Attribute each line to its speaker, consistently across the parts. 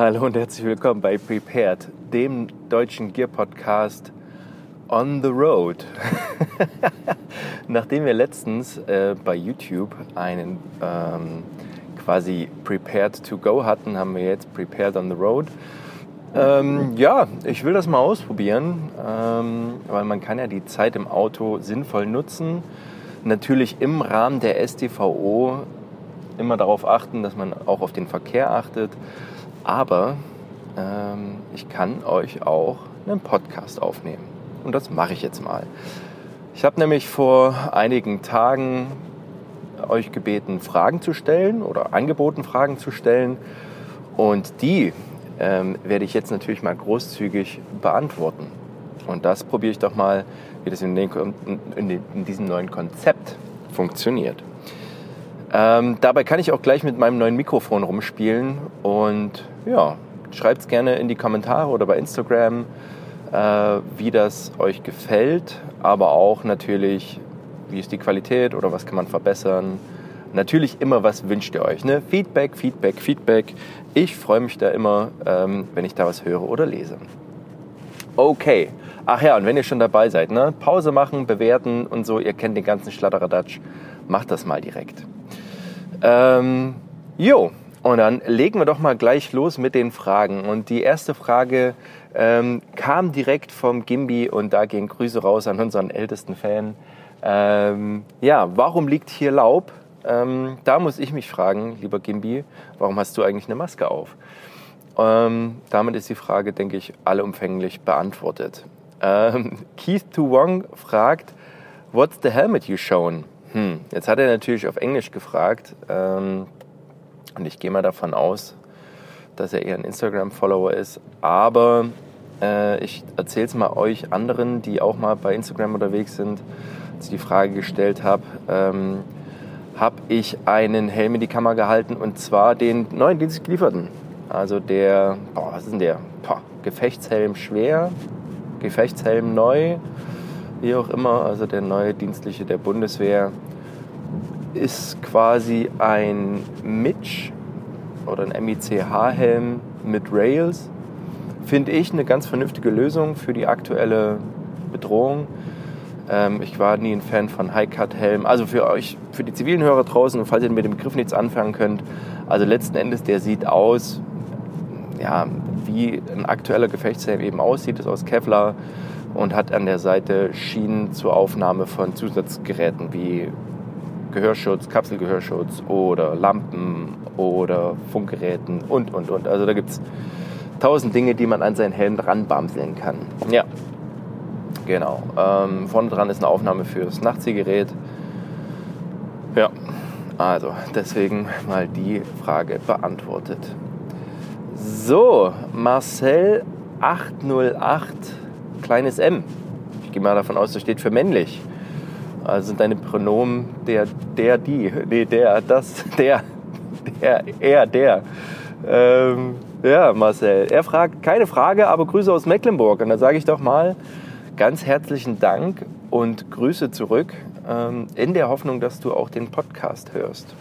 Speaker 1: Hallo und herzlich willkommen bei Prepared, dem deutschen Gear Podcast on the road. Nachdem wir letztens äh, bei YouTube einen ähm, quasi Prepared to Go hatten, haben wir jetzt Prepared on the Road. Ähm, ja, ich will das mal ausprobieren, ähm, weil man kann ja die Zeit im Auto sinnvoll nutzen. Natürlich im Rahmen der STVO immer darauf achten, dass man auch auf den Verkehr achtet. Aber ähm, ich kann euch auch einen Podcast aufnehmen. Und das mache ich jetzt mal. Ich habe nämlich vor einigen Tagen euch gebeten, Fragen zu stellen oder angeboten, Fragen zu stellen. Und die ähm, werde ich jetzt natürlich mal großzügig beantworten. Und das probiere ich doch mal, wie das in, den, in, in diesem neuen Konzept funktioniert. Ähm, dabei kann ich auch gleich mit meinem neuen Mikrofon rumspielen und ja, schreibt es gerne in die Kommentare oder bei Instagram, äh, wie das euch gefällt, aber auch natürlich, wie ist die Qualität oder was kann man verbessern. Natürlich immer, was wünscht ihr euch? Ne? Feedback, Feedback, Feedback. Ich freue mich da immer, ähm, wenn ich da was höre oder lese. Okay. Ach ja, und wenn ihr schon dabei seid, ne? Pause machen, bewerten und so, ihr kennt den ganzen Schladderadatsch, macht das mal direkt. Ähm, jo, und dann legen wir doch mal gleich los mit den Fragen. Und die erste Frage ähm, kam direkt vom Gimbi und da gehen Grüße raus an unseren ältesten Fan. Ähm, ja, warum liegt hier Laub? Ähm, da muss ich mich fragen, lieber Gimbi, warum hast du eigentlich eine Maske auf? Ähm, damit ist die Frage, denke ich, allumfänglich beantwortet. Ähm, Keith Tu Wong fragt, What's the helmet you shown? Hm, jetzt hat er natürlich auf Englisch gefragt ähm, und ich gehe mal davon aus, dass er eher ein Instagram-Follower ist, aber äh, ich erzähle es mal euch anderen, die auch mal bei Instagram unterwegs sind, als ich die Frage gestellt habe, ähm, habe ich einen Helm in die Kamera gehalten und zwar den neuen dienstlich gelieferten. Also der, boah, was ist denn der? Boah, Gefechtshelm schwer, Gefechtshelm neu, wie auch immer, also der neue dienstliche der Bundeswehr, ist quasi ein Mitch oder ein MICH-Helm mit Rails. Finde ich eine ganz vernünftige Lösung für die aktuelle Bedrohung. Ähm, ich war nie ein Fan von High-Cut-Helm. Also für euch, für die zivilen Hörer draußen, falls ihr mit dem Begriff nichts anfangen könnt, also letzten Endes, der sieht aus, ja, wie ein aktueller Gefechtshelm eben aussieht, ist aus Kevlar und hat an der Seite Schienen zur Aufnahme von Zusatzgeräten wie Gehörschutz, Kapselgehörschutz oder Lampen oder Funkgeräten und, und, und. Also da gibt es tausend Dinge, die man an seinen Helm ranbamseln kann. Ja, genau. Ähm, vorne dran ist eine Aufnahme fürs Nachtziehgerät. Ja, also deswegen mal die Frage beantwortet. So, Marcel 808 kleines m. Ich gehe mal davon aus, das steht für männlich. Also sind deine Pronomen der, der, die, nee, der, das, der, der, er, der. Ähm, ja, Marcel. Er fragt, keine Frage, aber Grüße aus Mecklenburg. Und da sage ich doch mal ganz herzlichen Dank und Grüße zurück ähm, in der Hoffnung, dass du auch den Podcast hörst.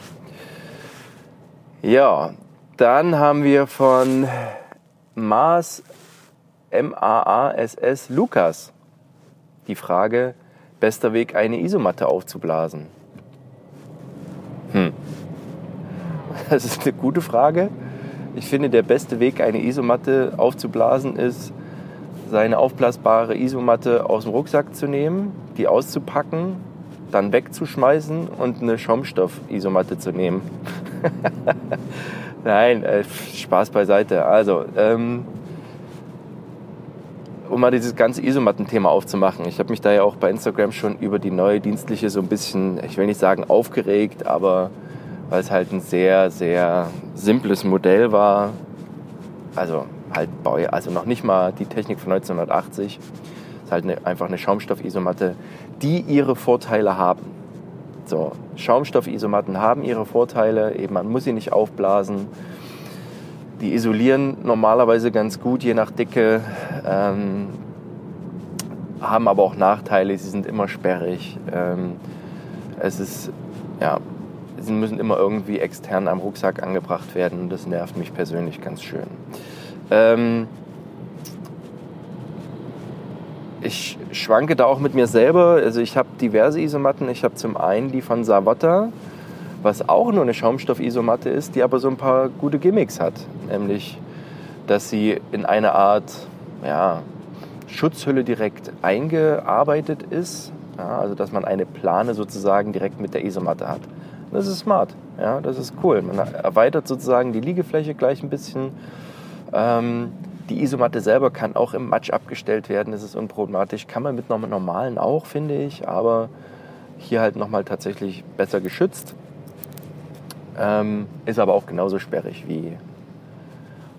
Speaker 1: Ja, dann haben wir von Mars M-A-A-S-S Lukas die Frage, bester Weg, eine Isomatte aufzublasen? Hm. Das ist eine gute Frage. Ich finde, der beste Weg, eine Isomatte aufzublasen, ist, seine aufblasbare Isomatte aus dem Rucksack zu nehmen, die auszupacken, dann wegzuschmeißen und eine Schaumstoff-Isomatte zu nehmen. Nein, äh, Spaß beiseite. Also, ähm, um mal dieses ganze Isomatten-Thema aufzumachen. Ich habe mich da ja auch bei Instagram schon über die neue dienstliche so ein bisschen, ich will nicht sagen aufgeregt, aber weil es halt ein sehr, sehr simples Modell war. Also halt Bau, also noch nicht mal die Technik von 1980. Es ist halt eine, einfach eine Schaumstoff-Isomatte, die ihre Vorteile haben. So, Schaumstoff-Isomatten haben ihre Vorteile, eben man muss sie nicht aufblasen die isolieren normalerweise ganz gut, je nach Dicke, ähm, haben aber auch Nachteile, sie sind immer sperrig. Ähm, es ist, ja, sie müssen immer irgendwie extern am Rucksack angebracht werden und das nervt mich persönlich ganz schön. Ähm, ich schwanke da auch mit mir selber. Also ich habe diverse Isomatten. Ich habe zum einen die von Savotta, was auch nur eine Schaumstoff-Isomatte ist, die aber so ein paar gute Gimmicks hat. Nämlich, dass sie in eine Art ja, Schutzhülle direkt eingearbeitet ist. Ja, also dass man eine Plane sozusagen direkt mit der Isomatte hat. Das ist smart. Ja, das ist cool. Man erweitert sozusagen die Liegefläche gleich ein bisschen. Ähm, die Isomatte selber kann auch im Matsch abgestellt werden, das ist unproblematisch. Kann man mit normalen auch, finde ich, aber hier halt nochmal tatsächlich besser geschützt. Ähm, ist aber auch genauso sperrig wie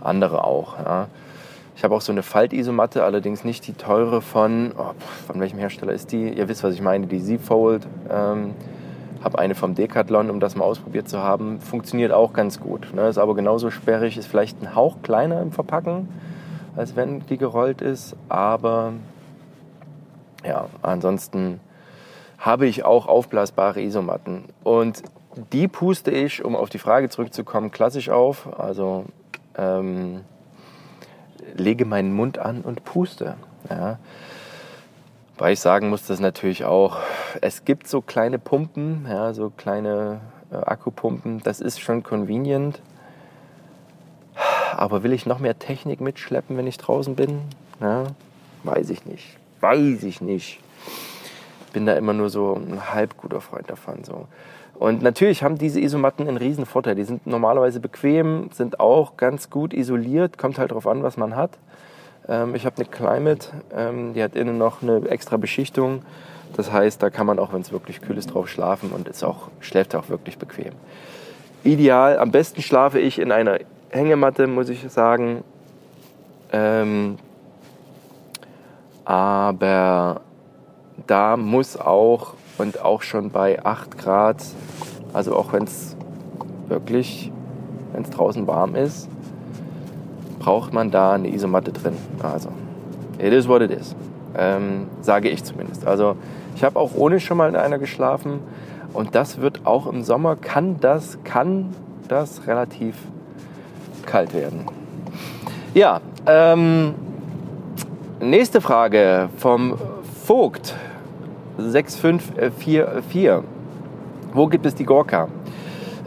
Speaker 1: andere auch. Ja. Ich habe auch so eine Faltisomatte, allerdings nicht die teure von, oh, von welchem Hersteller ist die? Ihr wisst, was ich meine, die Z-Fold. Ähm, habe eine vom Decathlon, um das mal ausprobiert zu haben. Funktioniert auch ganz gut. Ne? Ist aber genauso sperrig, ist vielleicht ein Hauch kleiner im Verpacken als wenn die gerollt ist. Aber ja, ansonsten habe ich auch aufblasbare Isomatten. Und die puste ich, um auf die Frage zurückzukommen, klassisch auf. Also ähm, lege meinen Mund an und puste. Ja. Weil ich sagen muss, dass natürlich auch, es gibt so kleine Pumpen, ja, so kleine äh, Akkupumpen, das ist schon convenient. Aber will ich noch mehr Technik mitschleppen, wenn ich draußen bin? Ja, weiß ich nicht. Weiß ich nicht. Bin da immer nur so ein halb guter Freund davon. So. Und natürlich haben diese Isomatten einen riesen Vorteil. Die sind normalerweise bequem, sind auch ganz gut isoliert. Kommt halt darauf an, was man hat. Ähm, ich habe eine Climate, ähm, die hat innen noch eine extra Beschichtung. Das heißt, da kann man auch, wenn es wirklich kühl ist, drauf schlafen und ist auch, schläft auch wirklich bequem. Ideal, am besten schlafe ich in einer Hängematte, muss ich sagen. Ähm, aber da muss auch, und auch schon bei 8 Grad, also auch wenn es wirklich, wenn es draußen warm ist, braucht man da eine Isomatte drin. Also, it is what it is. Ähm, sage ich zumindest. Also, ich habe auch ohne schon mal in einer geschlafen und das wird auch im Sommer, kann das, kann das relativ kalt werden. Ja, ähm, nächste Frage vom Vogt 6544. Wo gibt es die Gorka?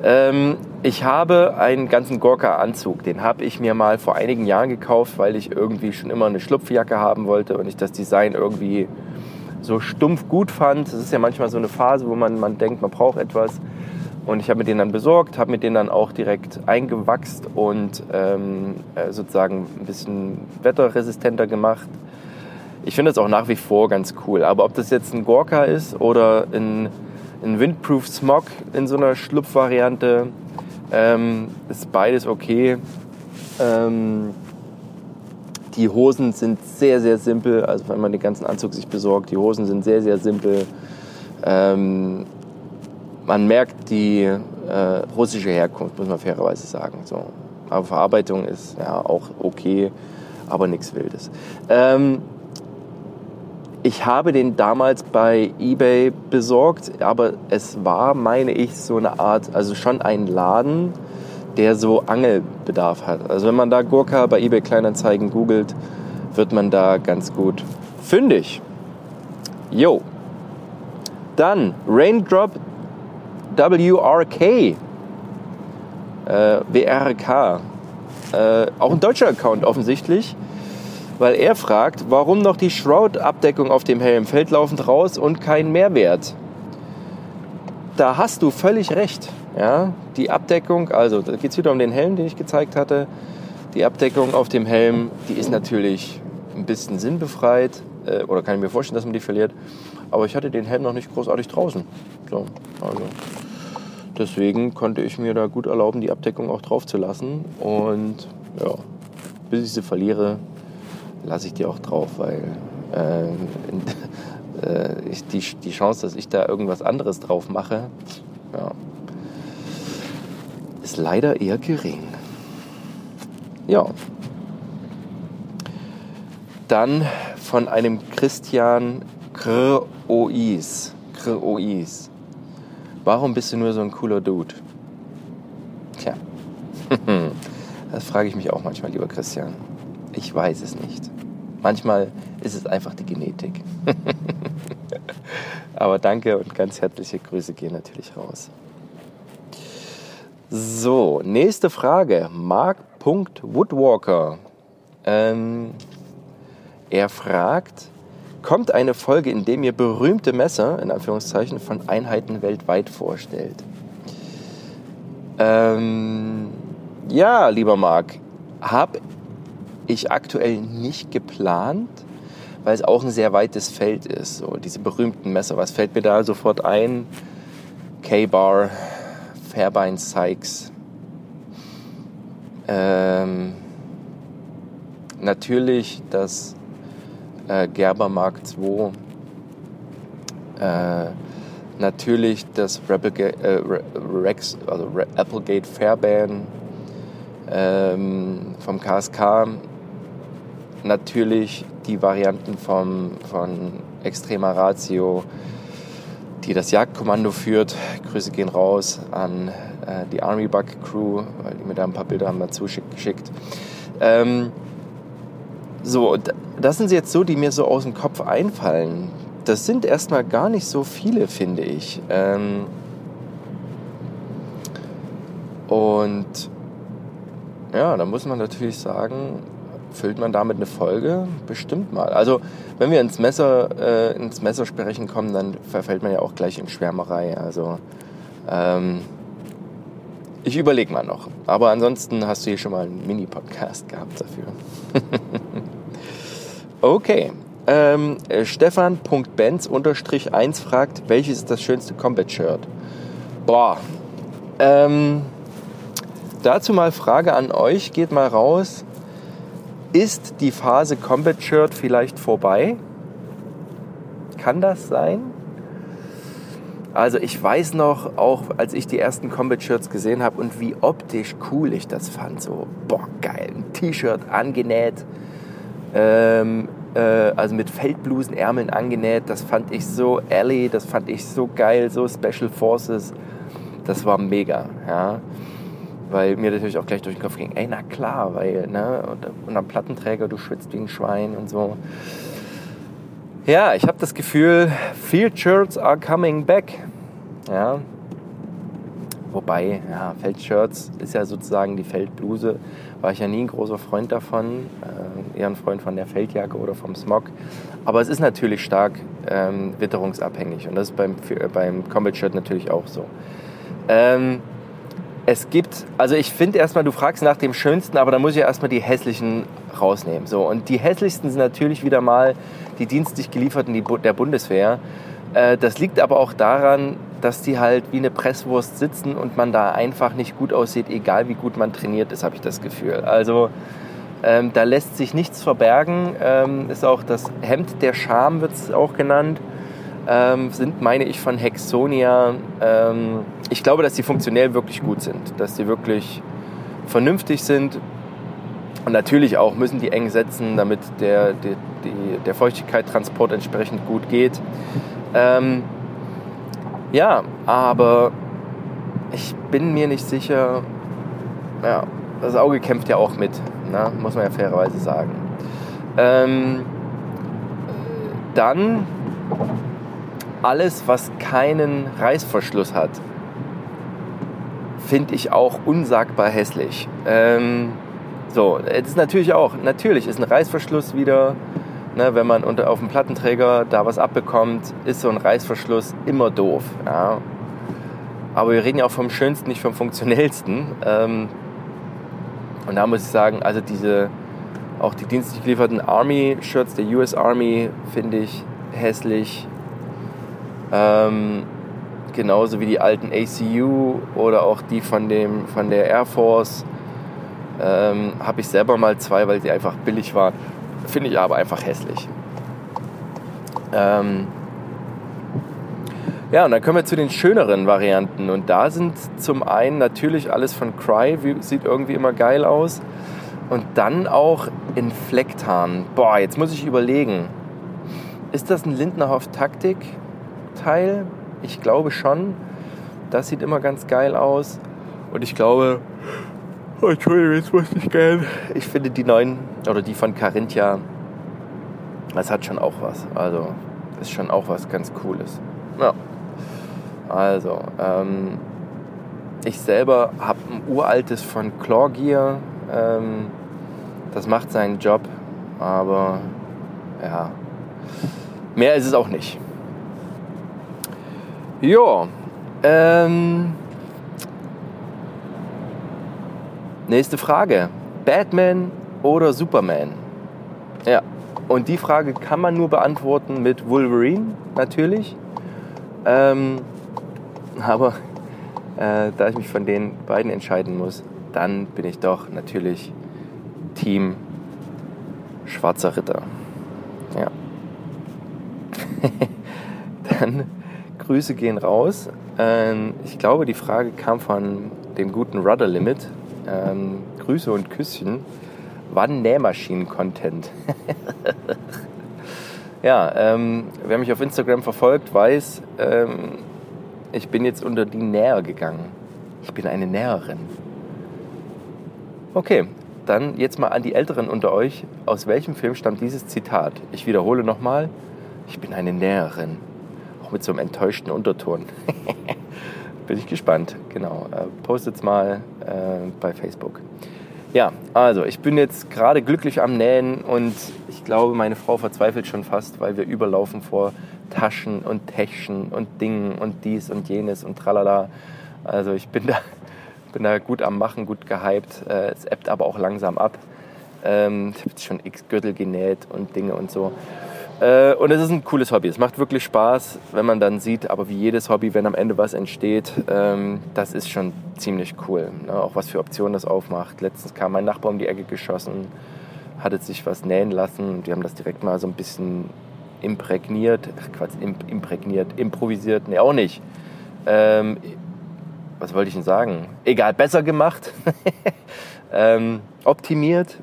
Speaker 1: Ähm, ich habe einen ganzen Gorka-Anzug. Den habe ich mir mal vor einigen Jahren gekauft, weil ich irgendwie schon immer eine Schlupfjacke haben wollte und ich das Design irgendwie so stumpf gut fand. Das ist ja manchmal so eine Phase, wo man, man denkt, man braucht etwas. Und ich habe mir den dann besorgt, habe mir den dann auch direkt eingewachst und ähm, äh, sozusagen ein bisschen wetterresistenter gemacht. Ich finde das auch nach wie vor ganz cool. Aber ob das jetzt ein Gorka ist oder ein, ein Windproof Smog in so einer Schlupfvariante, ähm, ist beides okay. Ähm, die Hosen sind sehr, sehr simpel. Also wenn man den ganzen Anzug sich besorgt, die Hosen sind sehr, sehr simpel. Ähm, man merkt die äh, russische Herkunft, muss man fairerweise sagen. So. Aber Verarbeitung ist ja auch okay, aber nichts Wildes. Ähm, ich habe den damals bei eBay besorgt, aber es war, meine ich, so eine Art, also schon ein Laden, der so Angelbedarf hat. Also wenn man da Gurka bei eBay Kleinanzeigen googelt, wird man da ganz gut fündig. Jo. Dann Raindrop WRK. Äh, WRK. Äh, auch ein deutscher Account offensichtlich, weil er fragt, warum noch die Shroud-Abdeckung auf dem Helm fällt laufend raus und kein Mehrwert. Da hast du völlig recht. Ja? Die Abdeckung, also da geht es wieder um den Helm, den ich gezeigt hatte. Die Abdeckung auf dem Helm, die ist natürlich ein bisschen sinnbefreit. Äh, oder kann ich mir vorstellen, dass man die verliert. Aber ich hatte den Helm noch nicht großartig draußen. So, also Deswegen konnte ich mir da gut erlauben, die Abdeckung auch drauf zu lassen. Und ja, bis ich sie verliere, lasse ich die auch drauf, weil äh, äh, die, die Chance, dass ich da irgendwas anderes drauf mache, ja, ist leider eher gering. Ja. Dann von einem Christian Krois. Krois. Warum bist du nur so ein cooler Dude? Tja, das frage ich mich auch manchmal, lieber Christian. Ich weiß es nicht. Manchmal ist es einfach die Genetik. Aber danke und ganz herzliche Grüße gehen natürlich raus. So, nächste Frage. Mark.woodwalker. Ähm, er fragt, kommt eine Folge, in dem ihr berühmte Messer, in Anführungszeichen, von Einheiten weltweit vorstellt? Ähm, ja, lieber Marc, habe ich aktuell nicht geplant, weil es auch ein sehr weites Feld ist. So, diese berühmten Messer, was fällt mir da sofort ein? K-Bar, Fairbairn Sykes. Ähm, natürlich das äh, Gerber Mark II. Äh, natürlich das Replicate, äh, Rex, also Applegate Fairbairn ähm, vom KSK. Natürlich die Varianten vom, von Extrema Ratio, die das Jagdkommando führt. Grüße gehen raus an äh, die Army Bug Crew, weil die mir da ein paar Bilder haben dazu geschickt. Ähm, so, das sind jetzt so, die mir so aus dem Kopf einfallen. Das sind erstmal gar nicht so viele, finde ich. Ähm, und ja, da muss man natürlich sagen, füllt man damit eine Folge? Bestimmt mal. Also, wenn wir ins Messer, äh, ins Messersprechen kommen, dann verfällt man ja auch gleich in Schwärmerei. Also, ähm, ich überlege mal noch. Aber ansonsten hast du hier schon mal einen Mini-Podcast gehabt dafür. okay. Ähm, äh, Stefan.benz-1 fragt, welches ist das schönste Combat-Shirt? Boah. Ähm, dazu mal Frage an euch. Geht mal raus. Ist die Phase Combat Shirt vielleicht vorbei? Kann das sein? Also ich weiß noch, auch als ich die ersten Combat Shirts gesehen habe und wie optisch cool ich das fand. So, boah, geil, ein T-Shirt angenäht, ähm, äh, also mit Feldblusenärmeln angenäht. Das fand ich so alley, das fand ich so geil, so Special Forces. Das war mega, ja. Weil mir natürlich auch gleich durch den Kopf ging, ey, na klar, weil, ne, und, und am Plattenträger, du schwitzt wie ein Schwein und so. Ja, ich habe das Gefühl, Field Shirts are coming back. Ja. Wobei, ja, Feldshirts ist ja sozusagen die Feldbluse. War ich ja nie ein großer Freund davon. Äh, eher ein Freund von der Feldjacke oder vom Smog. Aber es ist natürlich stark ähm, witterungsabhängig. Und das ist beim, beim Combat Shirt natürlich auch so. Ähm, es gibt, also ich finde erstmal, du fragst nach dem Schönsten, aber da muss ich erstmal die hässlichen rausnehmen. So, und die hässlichsten sind natürlich wieder mal die dienstlich gelieferten der Bundeswehr. Äh, das liegt aber auch daran, dass die halt wie eine Presswurst sitzen und man da einfach nicht gut aussieht, egal wie gut man trainiert ist, habe ich das Gefühl. Also ähm, da lässt sich nichts verbergen. Ähm, ist auch das Hemd der Scham, wird es auch genannt. Ähm, sind, meine ich, von Hexonia. Ähm, ich glaube, dass die funktionell wirklich gut sind, dass die wirklich vernünftig sind. Und natürlich auch müssen die eng setzen, damit der, der, der Feuchtigkeitstransport entsprechend gut geht. Ähm, ja, aber ich bin mir nicht sicher. Ja, das Auge kämpft ja auch mit, ne? muss man ja fairerweise sagen. Ähm, dann alles, was keinen Reißverschluss hat, finde ich auch unsagbar hässlich. Ähm, so, es ist natürlich auch, natürlich ist ein Reißverschluss wieder Ne, wenn man unter, auf dem Plattenträger da was abbekommt, ist so ein Reißverschluss immer doof. Ja. Aber wir reden ja auch vom Schönsten, nicht vom Funktionellsten. Ähm, und da muss ich sagen, also diese, auch die dienstlich gelieferten Army-Shirts der US Army finde ich hässlich. Ähm, genauso wie die alten ACU oder auch die von, dem, von der Air Force. Ähm, Habe ich selber mal zwei, weil die einfach billig waren. Finde ich aber einfach hässlich. Ähm ja, und dann kommen wir zu den schöneren Varianten. Und da sind zum einen natürlich alles von Cry, sieht irgendwie immer geil aus. Und dann auch in Flecktarn. Boah, jetzt muss ich überlegen. Ist das ein Lindnerhoff-Taktik-Teil? Ich glaube schon. Das sieht immer ganz geil aus. Und ich glaube, oh, Entschuldigung, jetzt muss ich gehen. Ich finde die neuen, oder die von Carinthia, das hat schon auch was. Also, ist schon auch was ganz Cooles. Ja. Also, ähm, ich selber habe ein uraltes von Chlorgear. Ähm, das macht seinen Job, aber ja, mehr ist es auch nicht. Ja, ähm, nächste Frage. Batman oder Superman? Ja, und die Frage kann man nur beantworten mit Wolverine, natürlich. Ähm, aber äh, da ich mich von den beiden entscheiden muss, dann bin ich doch natürlich Team Schwarzer Ritter. Ja. dann Grüße gehen raus. Ähm, ich glaube, die Frage kam von dem guten Rudder Limit. Ähm, Grüße und Küsschen. Wann Nähmaschinen-Content? ja, ähm, wer mich auf Instagram verfolgt, weiß, ähm, ich bin jetzt unter die Näher gegangen. Ich bin eine Näherin. Okay, dann jetzt mal an die Älteren unter euch. Aus welchem Film stammt dieses Zitat? Ich wiederhole nochmal. Ich bin eine Näherin. Mit so einem enttäuschten Unterton. bin ich gespannt. Genau. Äh, postet's mal äh, bei Facebook. Ja, also ich bin jetzt gerade glücklich am Nähen und ich glaube, meine Frau verzweifelt schon fast, weil wir überlaufen vor Taschen und Täschchen und Dingen und dies und jenes und tralala. Also ich bin da, bin da gut am Machen, gut gehypt. Äh, es ebbt aber auch langsam ab. Ähm, ich habe jetzt schon x Gürtel genäht und Dinge und so. Äh, und es ist ein cooles Hobby. Es macht wirklich Spaß, wenn man dann sieht, aber wie jedes Hobby, wenn am Ende was entsteht, ähm, das ist schon ziemlich cool. Ne? Auch was für Optionen das aufmacht. Letztens kam mein Nachbar um die Ecke geschossen, hatte sich was nähen lassen. Die haben das direkt mal so ein bisschen imprägniert, Quatsch, imprägniert, improvisiert, nee, auch nicht. Ähm, was wollte ich denn sagen? Egal, besser gemacht, ähm, optimiert.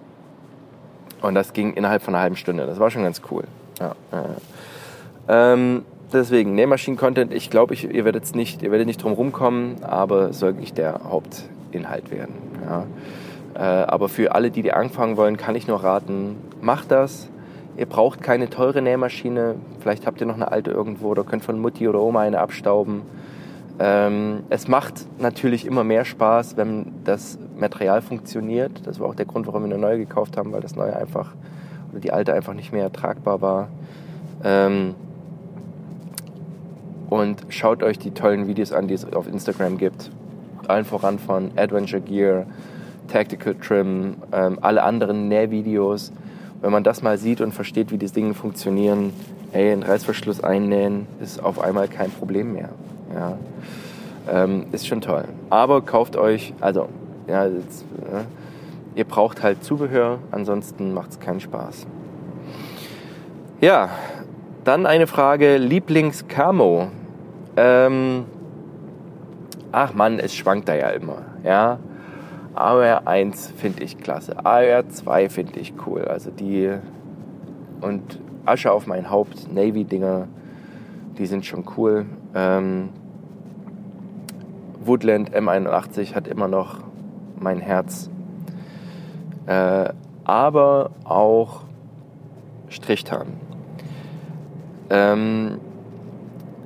Speaker 1: Und das ging innerhalb von einer halben Stunde. Das war schon ganz cool. Ja, äh, ähm, deswegen, Nähmaschinen-Content, ich glaube, ihr werdet nicht, ihr werdet nicht drum rumkommen, aber soll nicht der Hauptinhalt werden. Ja. Äh, aber für alle, die die anfangen wollen, kann ich nur raten, macht das Ihr braucht keine teure Nähmaschine. Vielleicht habt ihr noch eine alte irgendwo oder könnt von Mutti oder Oma eine abstauben. Ähm, es macht natürlich immer mehr Spaß, wenn das Material funktioniert. Das war auch der Grund, warum wir eine neue gekauft haben, weil das neue einfach die alte einfach nicht mehr tragbar war. Ähm, und schaut euch die tollen Videos an, die es auf Instagram gibt. Allen voran von Adventure Gear, Tactical Trim, ähm, alle anderen Nähvideos wenn man das mal sieht und versteht, wie die Dinge funktionieren, ey, einen Reißverschluss einnähen ist auf einmal kein Problem mehr. Ja. Ähm, ist schon toll. Aber kauft euch, also, ja, jetzt, äh, ihr braucht halt Zubehör, ansonsten macht es keinen Spaß. Ja, dann eine Frage, Lieblings-Camo. Ähm, ach Mann, es schwankt da ja immer. Ja, AOR 1 finde ich klasse. AOR 2 finde ich cool. Also die und Asche auf mein Haupt, Navy-Dinger, die sind schon cool. Ähm, Woodland M81 hat immer noch mein Herz. Äh, aber auch Strichtarn. Ähm,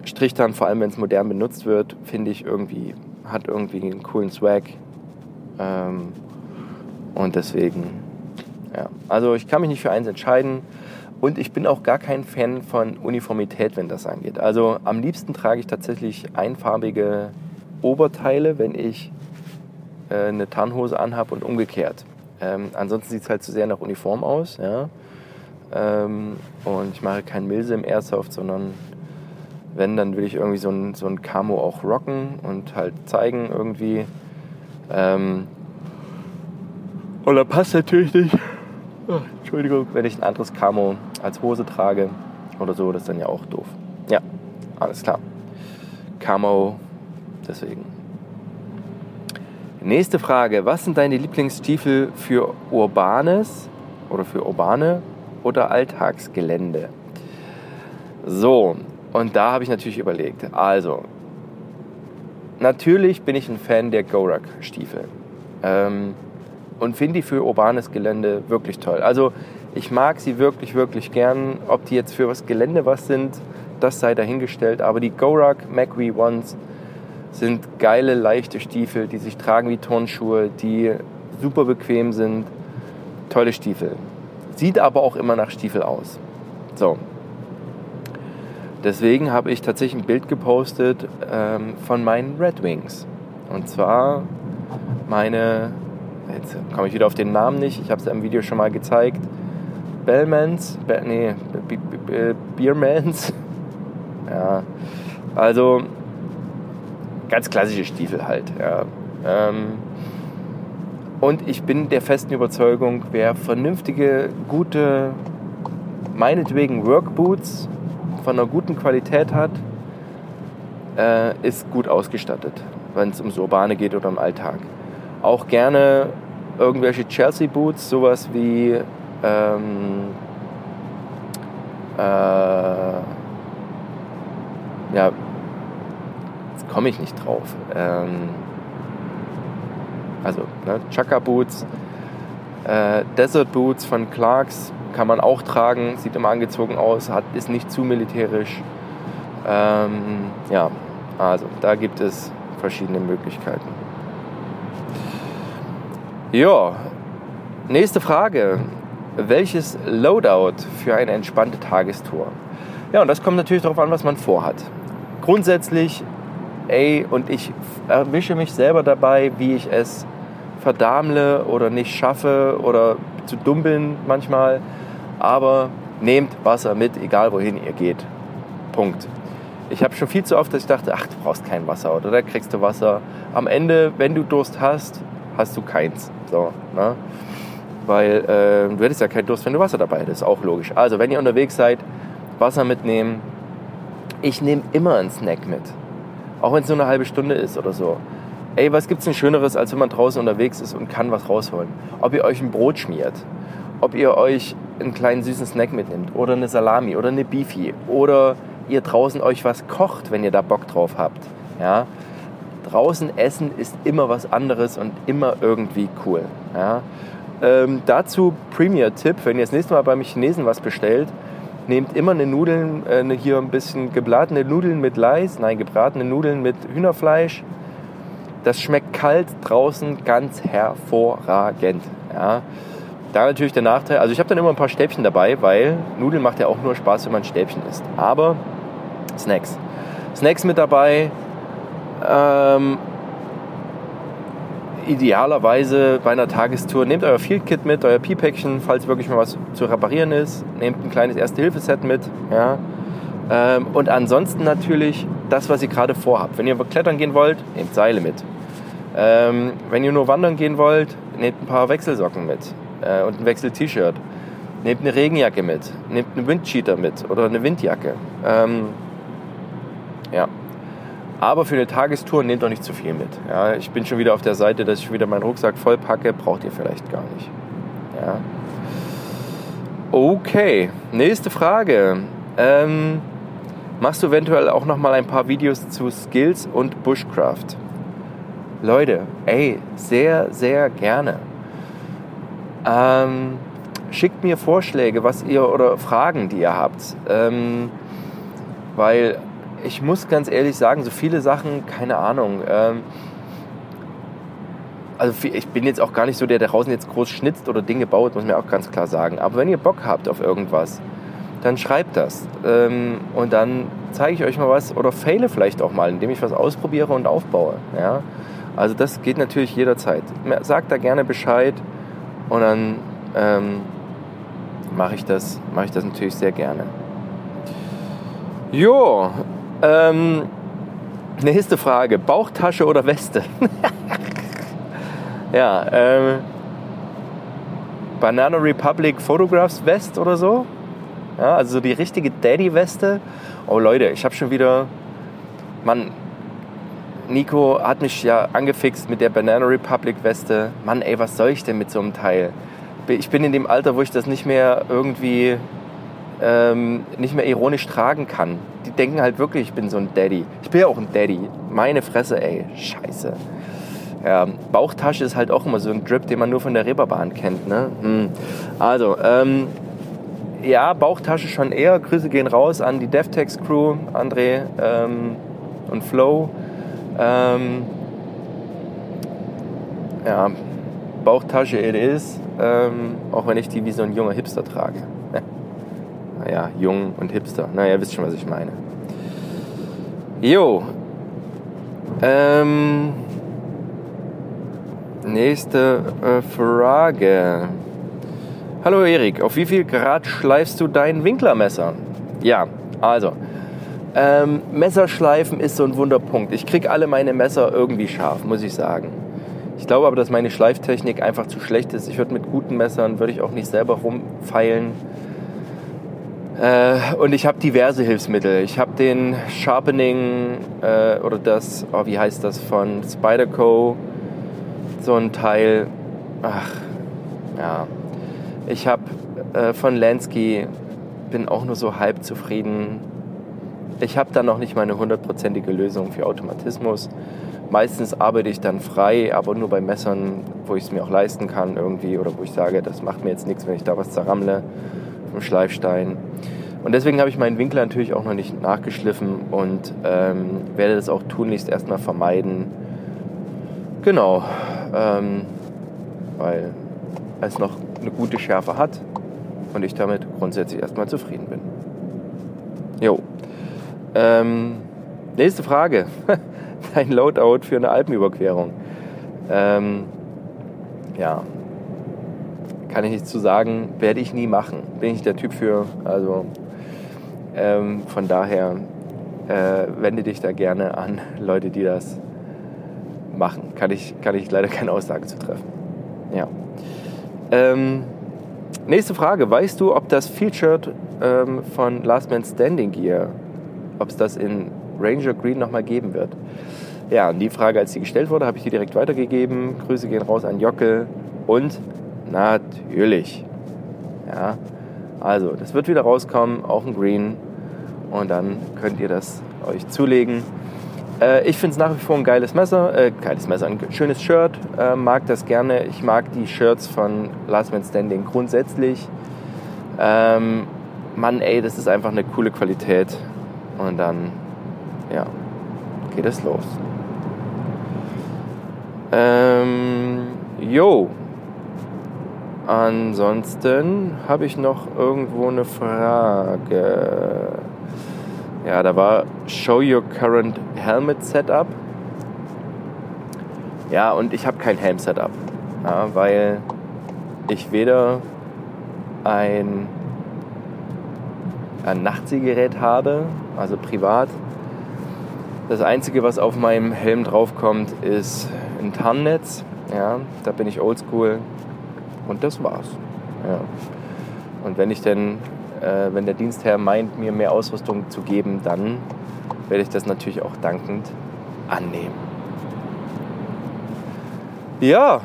Speaker 1: Strichtarn, vor allem wenn es modern benutzt wird, finde ich irgendwie, hat irgendwie einen coolen Swag. Ähm, und deswegen, ja. Also ich kann mich nicht für eins entscheiden. Und ich bin auch gar kein Fan von Uniformität, wenn das angeht. Also am liebsten trage ich tatsächlich einfarbige Oberteile, wenn ich äh, eine Tarnhose anhabe und umgekehrt. Ähm, ansonsten sieht es halt zu sehr nach Uniform aus. Ja? Ähm, und ich mache kein Milse im Airsoft, sondern wenn, dann will ich irgendwie so ein, so ein Camo auch rocken und halt zeigen irgendwie. Ähm, da passt natürlich nicht, oh, Entschuldigung, wenn ich ein anderes Camo als Hose trage oder so, das ist dann ja auch doof. Ja, alles klar. Camo, deswegen. Nächste Frage. Was sind deine Lieblingsstiefel für urbanes oder für urbane oder Alltagsgelände? So, und da habe ich natürlich überlegt. Also, natürlich bin ich ein Fan der Gorak-Stiefel. Ähm, und finde die für urbanes Gelände wirklich toll. Also ich mag sie wirklich, wirklich gern. Ob die jetzt für was Gelände was sind, das sei dahingestellt. Aber die Gorak MacWee Ones sind geile, leichte Stiefel, die sich tragen wie Turnschuhe, die super bequem sind. Tolle Stiefel. Sieht aber auch immer nach Stiefel aus. So. Deswegen habe ich tatsächlich ein Bild gepostet ähm, von meinen Red Wings. Und zwar meine, jetzt komme ich wieder auf den Namen nicht, ich habe es im Video schon mal gezeigt. Bellmans, Be nee, Beermans. Ja, also ganz klassische Stiefel halt. Ja. Ähm, und ich bin der festen Überzeugung, wer vernünftige, gute, meinetwegen Workboots von einer guten Qualität hat, äh, ist gut ausgestattet, wenn es ums Urbane geht oder im Alltag. Auch gerne irgendwelche Chelsea Boots, sowas wie ähm, äh, ja, komme ich nicht drauf. Ähm, also ne, Chaka Boots, äh, Desert Boots von Clarks kann man auch tragen, sieht immer angezogen aus, hat, ist nicht zu militärisch. Ähm, ja, also da gibt es verschiedene Möglichkeiten. Ja, nächste Frage. Welches Loadout für eine entspannte Tagestour? Ja, und das kommt natürlich darauf an, was man vorhat. Grundsätzlich, ey, und ich erwische mich selber dabei, wie ich es verdammle oder nicht schaffe oder zu dumm manchmal. Aber nehmt Wasser mit, egal wohin ihr geht. Punkt. Ich habe schon viel zu oft, dass ich dachte, ach, du brauchst kein Wasser oder da kriegst du Wasser. Am Ende, wenn du Durst hast, hast du keins. So, ne? Weil äh, du hättest ja keinen Durst, wenn du Wasser dabei hättest. Auch logisch. Also, wenn ihr unterwegs seid, Wasser mitnehmen. Ich nehme immer einen Snack mit. Auch wenn es nur eine halbe Stunde ist oder so. Ey, was gibt's denn Schöneres, als wenn man draußen unterwegs ist und kann was rausholen? Ob ihr euch ein Brot schmiert, ob ihr euch einen kleinen süßen Snack mitnimmt oder eine Salami oder eine Beefy oder ihr draußen euch was kocht, wenn ihr da Bock drauf habt. Ja? Draußen essen ist immer was anderes und immer irgendwie cool. Ja? Ähm, dazu Premier-Tipp, wenn ihr das nächste Mal beim Chinesen was bestellt, nehmt immer eine Nudeln, äh, hier ein bisschen gebratene Nudeln mit Leis, nein, gebratene Nudeln mit Hühnerfleisch, das schmeckt kalt draußen ganz hervorragend. Ja. Da natürlich der Nachteil, also ich habe dann immer ein paar Stäbchen dabei, weil Nudeln macht ja auch nur Spaß, wenn man Stäbchen isst. Aber Snacks. Snacks mit dabei. Ähm, idealerweise bei einer Tagestour nehmt euer Field Kit mit, euer Pi-Päckchen, falls wirklich mal was zu reparieren ist. Nehmt ein kleines Erste-Hilfe-Set mit. Ja. Ähm, und ansonsten natürlich das, was ihr gerade vorhabt. Wenn ihr klettern gehen wollt, nehmt Seile mit. Ähm, wenn ihr nur wandern gehen wollt, nehmt ein paar Wechselsocken mit äh, und ein Wechsel-T-Shirt. Nehmt eine Regenjacke mit, nehmt einen Windcheater mit oder eine Windjacke. Ähm, ja. Aber für eine Tagestour nehmt doch nicht zu viel mit. Ja, ich bin schon wieder auf der Seite, dass ich wieder meinen Rucksack voll packe, braucht ihr vielleicht gar nicht. Ja. Okay, nächste Frage. Ähm, machst du eventuell auch noch mal ein paar Videos zu Skills und Bushcraft? Leute, ey, sehr, sehr gerne. Ähm, schickt mir Vorschläge, was ihr oder Fragen, die ihr habt. Ähm, weil ich muss ganz ehrlich sagen, so viele Sachen, keine Ahnung. Ähm, also ich bin jetzt auch gar nicht so der, der draußen jetzt groß schnitzt oder Dinge baut, muss man auch ganz klar sagen. Aber wenn ihr Bock habt auf irgendwas, dann schreibt das. Ähm, und dann zeige ich euch mal was oder fehle vielleicht auch mal, indem ich was ausprobiere und aufbaue. Ja? Also das geht natürlich jederzeit. Sagt da gerne Bescheid und dann ähm, mache ich, mach ich das natürlich sehr gerne. Jo, ähm, nächste Frage. Bauchtasche oder Weste? ja, ähm, Banana Republic Photographs West oder so. Ja, also die richtige Daddy-Weste. Oh Leute, ich habe schon wieder... Mann, Nico hat mich ja angefixt mit der Banana Republic Weste. Mann, ey, was soll ich denn mit so einem Teil? Ich bin in dem Alter, wo ich das nicht mehr irgendwie, ähm, nicht mehr ironisch tragen kann. Denken halt wirklich, ich bin so ein Daddy. Ich bin ja auch ein Daddy. Meine Fresse, ey. Scheiße. Ja, Bauchtasche ist halt auch immer so ein Drip, den man nur von der Reeperbahn kennt. Ne? Hm. Also, ähm, ja, Bauchtasche schon eher. Grüße gehen raus an die DevTex Crew, André ähm, und Flo. Ähm, ja, Bauchtasche it is, ähm, auch wenn ich die wie so ein junger Hipster trage. naja, jung und Hipster. Naja, wisst schon, was ich meine. Jo. Ähm, nächste äh, Frage. Hallo Erik, auf wie viel Grad schleifst du dein Winklermesser? Ja, also, ähm, Messerschleifen ist so ein Wunderpunkt. Ich kriege alle meine Messer irgendwie scharf, muss ich sagen. Ich glaube aber, dass meine Schleiftechnik einfach zu schlecht ist. Ich würde mit guten Messern, würde ich auch nicht selber rumfeilen. Äh, und ich habe diverse Hilfsmittel. Ich habe den Sharpening äh, oder das, oh, wie heißt das, von Spyderco. So ein Teil. Ach, ja, ich habe äh, von Lansky, bin auch nur so halb zufrieden. Ich habe da noch nicht mal eine hundertprozentige Lösung für Automatismus. Meistens arbeite ich dann frei, aber nur bei Messern, wo ich es mir auch leisten kann irgendwie oder wo ich sage, das macht mir jetzt nichts, wenn ich da was zerrammle vom Schleifstein. Und deswegen habe ich meinen Winkel natürlich auch noch nicht nachgeschliffen und ähm, werde das auch tunlichst erstmal vermeiden. Genau, ähm, weil es noch eine gute Schärfe hat und ich damit grundsätzlich erstmal zufrieden bin. Jo. Ähm, nächste Frage. Dein Loadout für eine Alpenüberquerung. Ähm, ja. Kann ich nichts zu sagen. Werde ich nie machen. Bin ich der Typ für. Also ähm, von daher äh, wende dich da gerne an Leute, die das machen. Kann ich, kann ich leider keine Aussage zu treffen. Ja. Ähm, nächste Frage. Weißt du, ob das Featured ähm, von Last Man Standing Gear, ob es das in Ranger Green nochmal geben wird? Ja, die Frage, als sie gestellt wurde, habe ich die direkt weitergegeben. Grüße gehen raus an Jockel und natürlich. Ja, also, das wird wieder rauskommen, auch ein Green. Und dann könnt ihr das euch zulegen. Äh, ich finde es nach wie vor ein geiles Messer, äh, geiles Messer, ein schönes Shirt, äh, mag das gerne. Ich mag die Shirts von Last Man Standing grundsätzlich. Ähm, Mann, ey, das ist einfach eine coole Qualität. Und dann, ja, geht es los. Ähm, jo. Ansonsten habe ich noch irgendwo eine Frage. Ja, da war Show Your Current Helmet Setup. Ja, und ich habe kein Helm-Setup, ja, weil ich weder ein, ein Nachtsiehgerät habe, also privat. Das Einzige, was auf meinem Helm draufkommt, ist ein Tarnnetz. Ja, da bin ich oldschool und das war's. Ja. Und wenn ich denn äh, wenn der Dienstherr meint, mir mehr Ausrüstung zu geben, dann werde ich das natürlich auch dankend annehmen. Ja,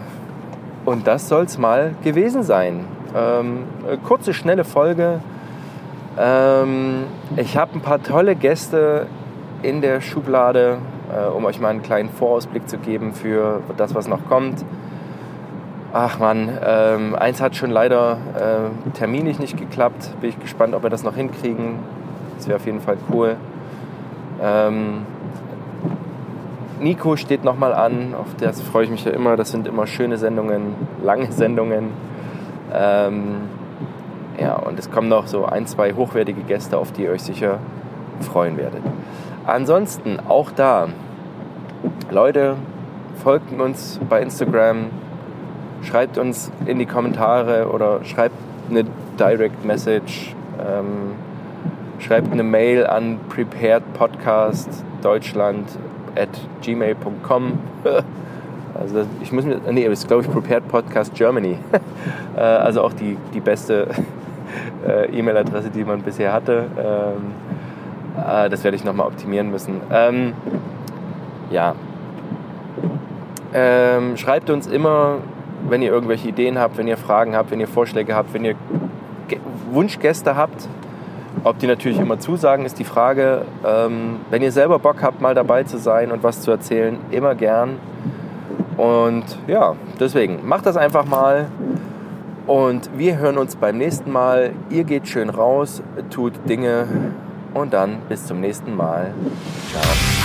Speaker 1: und das soll es mal gewesen sein. Ähm, kurze, schnelle Folge. Ähm, ich habe ein paar tolle Gäste in der Schublade, äh, um euch mal einen kleinen Vorausblick zu geben für das, was noch kommt. Ach man, ähm, eins hat schon leider äh, terminlich nicht geklappt. Bin ich gespannt, ob wir das noch hinkriegen. Das wäre auf jeden Fall cool. Ähm, Nico steht nochmal an, auf das freue ich mich ja immer. Das sind immer schöne Sendungen, lange Sendungen. Ähm, ja, und es kommen noch so ein, zwei hochwertige Gäste, auf die ihr euch sicher freuen werdet. Ansonsten auch da, Leute, folgt uns bei Instagram, schreibt uns in die Kommentare oder schreibt eine Direct Message, ähm, schreibt eine Mail an preparedpodcastdeutschland at gmail.com. Also ich muss mir, nee, das ist glaube ich Prepared Podcast Germany. Äh, also auch die, die beste äh, E-Mail-Adresse, die man bisher hatte. Ähm, äh, das werde ich nochmal optimieren müssen. Ähm, ja. Ähm, schreibt uns immer wenn ihr irgendwelche Ideen habt, wenn ihr Fragen habt, wenn ihr Vorschläge habt, wenn ihr Wunschgäste habt, Ob die natürlich immer zusagen, ist die Frage. Ähm, wenn ihr selber Bock habt, mal dabei zu sein und was zu erzählen, immer gern. Und ja, deswegen macht das einfach mal. Und wir hören uns beim nächsten Mal. Ihr geht schön raus, tut Dinge und dann bis zum nächsten Mal. Ciao.